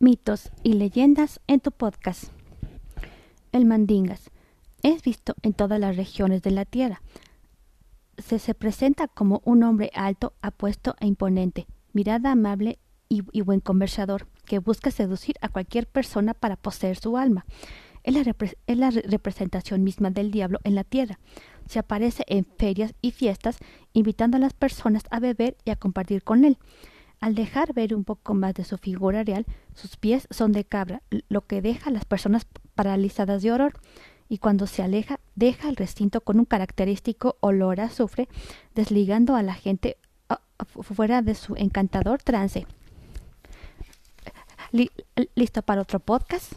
mitos y leyendas en tu podcast. El mandingas es visto en todas las regiones de la tierra. Se, se presenta como un hombre alto, apuesto e imponente, mirada amable y, buen conversador, que busca seducir a cualquier persona para poseer su alma. Es la representación misma del diablo en la tierra. Se aparece en ferias y fiestas, invitando a las personas a beber y a compartir con él. Al dejar ver un poco más de su figura real, sus pies son de cabra, lo que deja a las personas paralizadas de horror, y cuando se aleja, deja el recinto con un característico olor a azufre, desligando a la gente fuera de su encantador trance. ¿Listo para otro podcast?